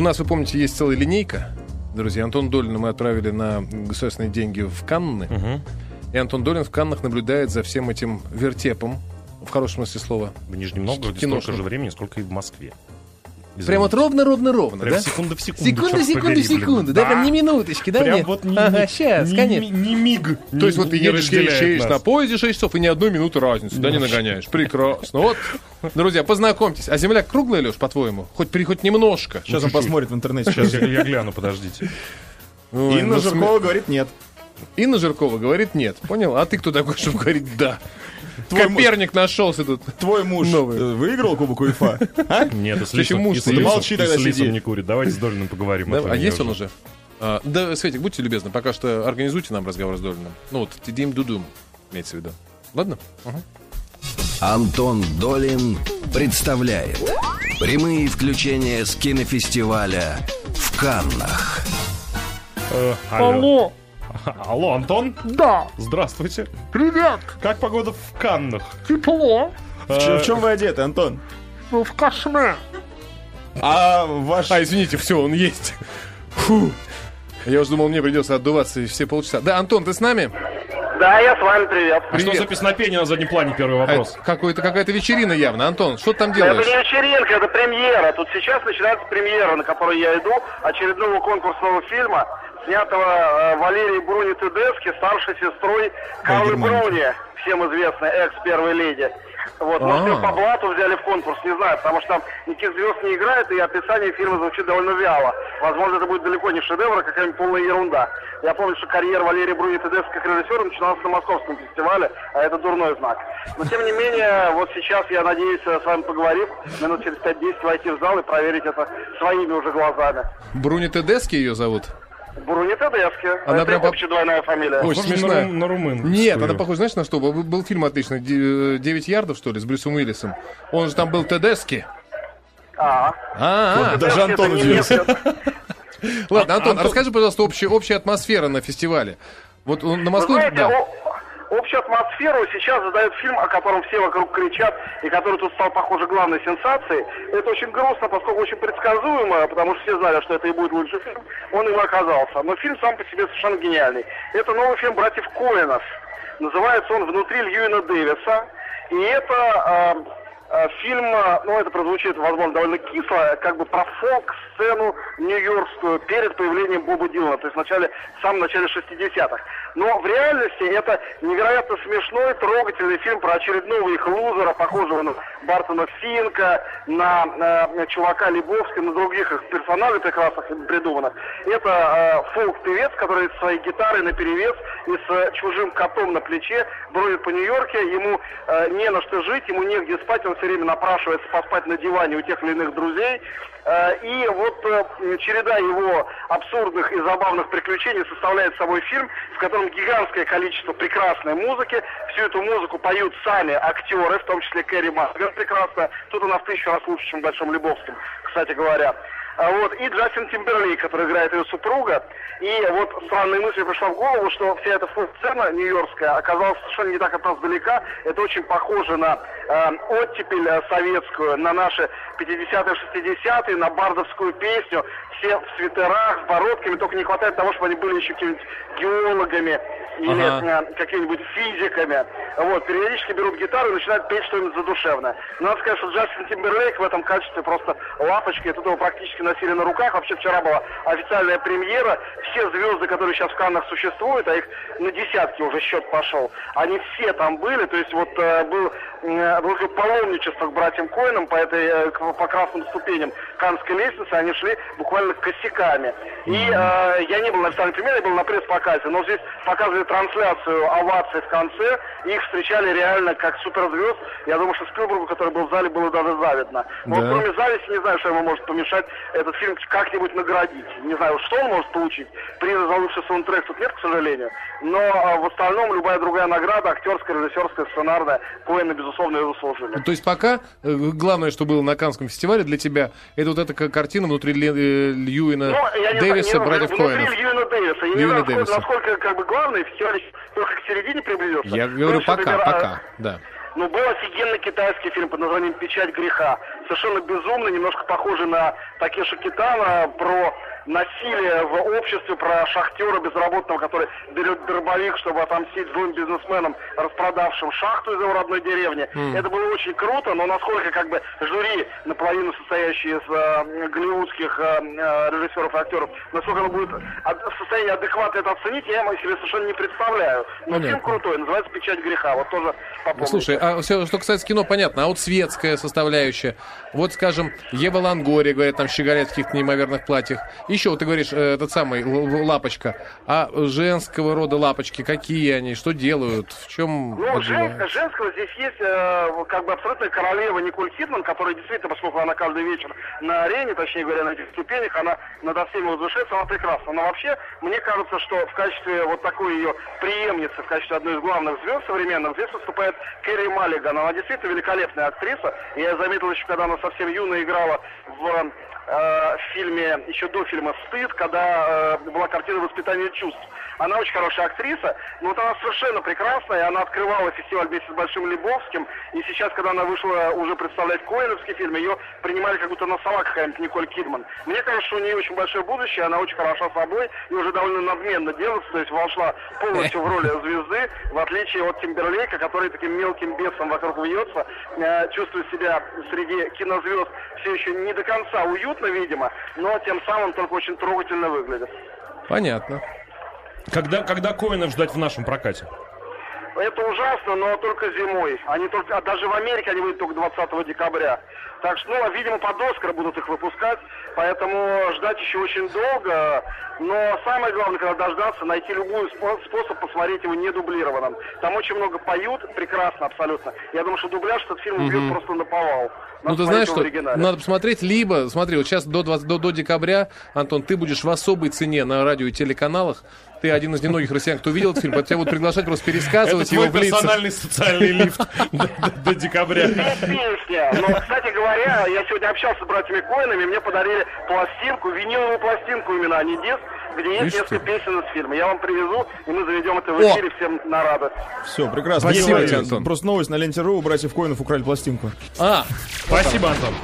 У нас, вы помните, есть целая линейка. Друзья, Антон Долина мы отправили на государственные деньги в Канны. Мгм. И Антон Долин в Каннах наблюдает за всем этим вертепом. В хорошем смысле слова. В Нижнем Новгороде столько же времени, сколько и в Москве. Прям вот ровно-ровно-ровно, Прям да? секунда в секунду. Секунда, секунда, секунда. Да, прям не минуточки, да? Прям мне? вот не, Ага, не- сейчас, не- конечно. не- не миг. То есть вот ты едешь, едешь, едешь на поезде 6 часов и ни одной минуты разницы, да, не нагоняешь. Прекрасно. Вот, друзья, познакомьтесь. А земля круглая, Леш, по-твоему? Хоть, хоть немножко. Сейчас он посмотрит в интернете. Сейчас я, гляну, подождите. Инна ну, Жиркова говорит нет. Инна Жиркова говорит нет. Понял? А ты кто такой, чтобы говорить да? Твой Коперник нашелся тут. Твой муж Новый. э, выиграл Кубок УЕФА? А? Нет, и с Лисом, муж и с. Лисом- Молчи и тогда, с Лисом не курит. Давайте с Долиным поговорим. Да, а есть он уже? А, да, Светик, будьте любезны, пока что организуйте нам разговор с Долиным. Ну вот, Дим Дудум, имеется в виду. Ладно? Антон Долин представляет прямые включения с кинофестиваля в Каннах. Э, алло. Алло, Антон? Да, Здравствуйте. привет, Как погода в Каннах? тепло, В ч- в чем вы одеты, Антон? ну, в кашме. А ваш... А, извините, все, он есть. Фу. Я уже думал, мне придется отдуваться все полчаса. Да, Антон, ты с нами? Да, я с вами, привет. А что Привет. за песнопение на заднем плане? Первый А, вопрос. это какой-то, какая-то вечерина явно. Антон, что ты там Это делаешь? не вечеринка, это премьера. Тут сейчас начинается премьера, на которую я иду, очередного конкурсного фильма, снятого э, Валерией Бруни Тедески, старшей сестрой Карлы Бруни, всем известной, экс-первой леди. Вот, может, А. ее по блату взяли в конкурс, не знаю, потому что там никаких звезд не играет, и описание фильма звучит довольно вяло. Возможно, это будет далеко не шедевр, а какая-нибудь полная ерунда. Я помню, что карьера Валерии Бруни Тедески как режиссера начиналась на московском фестивале, а это дурной знак. Но, тем не менее, вот сейчас я надеюсь, с вами поговорив, минут через 5-10 войти в зал и проверить это своими уже глазами. Бруни Тедески ее зовут? Бруни Тедески. Она это прям общая двойная фамилия. Очень смешная. на на румынскую. Нет, она похожа, знаешь, на что? Был, был фильм отличный, «Де- «Девять ярдов», что ли, с Брюсом Уиллисом. Он же там был Тедески. А, А, Даже Тедески Антон это не удивился. Ладно, Антон, Антон- расскажи, пожалуйста, общая, общая атмосфера на фестивале. Вот он на Вы Москву... знаете, да. Общую атмосферу сейчас задает фильм, о котором все вокруг кричат, и который тут стал, похоже, главной сенсацией. Это очень грустно, поскольку очень предсказуемо, потому что все знали, что это и будет лучший фильм. Он и оказался. Но фильм сам по себе совершенно гениальный. Это новый фильм братьев Коэнов. Называется он «Внутри Льюина Дэвиса». И это э, э, фильм, э, ну это прозвучит, возможно, довольно кисло, как бы про фолк-сцену нью-йоркскую перед появлением Боба Дилана, то есть в, начале, в самом начале 60-х. Но в реальности это невероятно смешной, трогательный фильм про очередного их лузера, похожего на Бартона Финка, на, э, чувака Лебовского, на других их персонажей прекрасных придуманных. Это э, фолк-певец, который с своей гитарой наперевес и с э, чужим котом на плече бродит по Нью-Йорке, ему э, не на что жить, ему негде спать, он все время напрашивается поспать на диване у тех или иных друзей. Э, И вот э, череда его абсурдных и забавных приключений составляет собой фильм, в котором гигантское количество прекрасной музыки. Всю эту музыку поют сами актеры, в том числе Кэрри Масган прекрасно. Тут она в тысячу раз лучше, чем в Большом Лебовском, кстати говоря. А Вот, и Джастин Тимберлейк, который играет ее супруга. И вот странная мысль пришла в голову, что вся эта сцена нью-йоркская оказалась совершенно не так от нас далека. Это очень похоже на э, оттепель э, советскую, на наши 50-е, 60-е, на бардовскую песню. Все в свитерах, с бородками, только не хватает того, чтобы они были еще какими-нибудь геологами или Ага. э, какими-нибудь физиками. Вот, периодически берут гитару и начинают петь что-нибудь задушевное. Но надо сказать, что Джастин Тимберлейк в этом качестве просто лапочка, и тут его практически носили на руках. Вообще вчера была официальная премьера. Все звезды, которые сейчас в Каннах существуют, а их на десятки уже счет пошел, они все там были. То есть вот э, был, э, было паломничество к братьям Коинам по этой э, по красным ступеням Каннской лестницы, они шли буквально косяками. И э, я не был на официальной премьере, я был на пресс-показе, но здесь показывали трансляцию оваций в конце, и их встречали реально как суперзвезд. Я думаю, что Спилбергу, который был в зале, было даже завидно. Но вот Да. кроме зависти, не знаю, что ему может помешать этот фильм как-нибудь наградить. Не знаю, что он может получить. Приза за лучший саундтрек тут нет, к сожалению. Но а, в остальном любая другая награда, актерская, режиссерская, сценарная, Коэны, безусловно, ее заслужили. То есть пока э, главное, что было на Канском фестивале для тебя, это вот эта картина внутри э, Льюина Ну, не Дэвиса, знаю, не- братьев внутри Коэнов. Льюина Дэвиса. Я не Льюина знаю, насколько, Дэвиса. насколько как бы главный фестиваль только к середине приблизился. Я Ну, говорю что, пока, например, а, пока, да. Но был офигенный китайский фильм под названием «Печать греха». Совершенно безумный, немножко похожий на Такеши Китана, про насилие в обществе, про шахтера безработного, который берет дробовик, чтобы отомстить злым бизнесменам, распродавшим шахту из его родной деревни. Это было очень круто, но насколько как бы жюри, наполовину состоящее из э, голливудских э, э, режиссеров и актеров, насколько оно будет в состоянии адекватно это оценить, я себе совершенно не представляю. Но Понятно. фильм крутой, называется «Печать греха». Вот тоже попомните. Слушай, а все, что касается кино, понятно. А вот светская составляющая. Вот, скажем, Ева Лангория, говорят, там щеголяет в каких-то неимоверных платьях. Еще, вот ты говоришь, э, этот самый лапочка. А женского рода лапочки, какие они, что делают, в чем Ну, жен- женского здесь есть э, как бы абсолютная королева Николь Кидман, которая действительно, поскольку она каждый вечер на арене, точнее говоря, на этих ступенях, она над всеми возвышается, она прекрасна. Но вообще, мне кажется, что в качестве вот такой ее преемницы, в качестве одной из главных звезд современных, здесь выступает Кэрри Маллиган. Она действительно великолепная актриса. Я заметил еще, когда она совсем юно играла в э, в фильме, еще до фильма «Стыд», когда э, была картина «Воспитание чувств». Она очень хорошая актриса, но вот она совершенно прекрасная, она открывала фестиваль вместе с Большим Лебовским, и сейчас, когда она вышла уже представлять Коэновский фильм, ее принимали как будто на сова какая-нибудь Николь Кидман. Мне кажется, что у нее очень большое будущее, она очень хороша собой и уже довольно надменно делается, то есть вошла полностью в роль звезды, в отличие от Тимберлейка, который таким мелким бесом вокруг вьется, э, чувствует себя среди кинозвезд все еще не до конца уютно, видимо, но тем самым только очень трогательно выглядит. Понятно. Когда, когда Коинов ждать в нашем прокате? Это ужасно, но только зимой. Они только, а даже в Америке они выйдут только 20 декабря. Так что, ну, а, видимо, под Оскар будут их выпускать, поэтому ждать еще очень долго. Но самое главное, когда дождаться, найти любой спо- способ посмотреть его недублированным. Там очень много поют, прекрасно абсолютно. Я думаю, что дубляж этот фильм убьет просто на повал. Ну, ты знаешь, что надо посмотреть, либо, смотри, вот сейчас до, 20 до, до декабря, Антон, ты будешь в особой цене на радио и телеканалах. Ты один из немногих россиян, кто видел этот фильм, поэтому тебя будут приглашать просто пересказывать его в лицах. персональный социальный лифт до- декабря. песня. Но, кстати говоря, я сегодня общался с братьями Коинами, мне подарили пластинку, виниловую пластинку именно, а не диск, где есть несколько песен из фильма. Я вам привезу, и мы заведем это в О! эфире всем на радость. Все, прекрасно. Спасибо тебе, Антон. Просто новость на ленте.ру у братьев Коинов украли пластинку. А, Спасибо, Антон.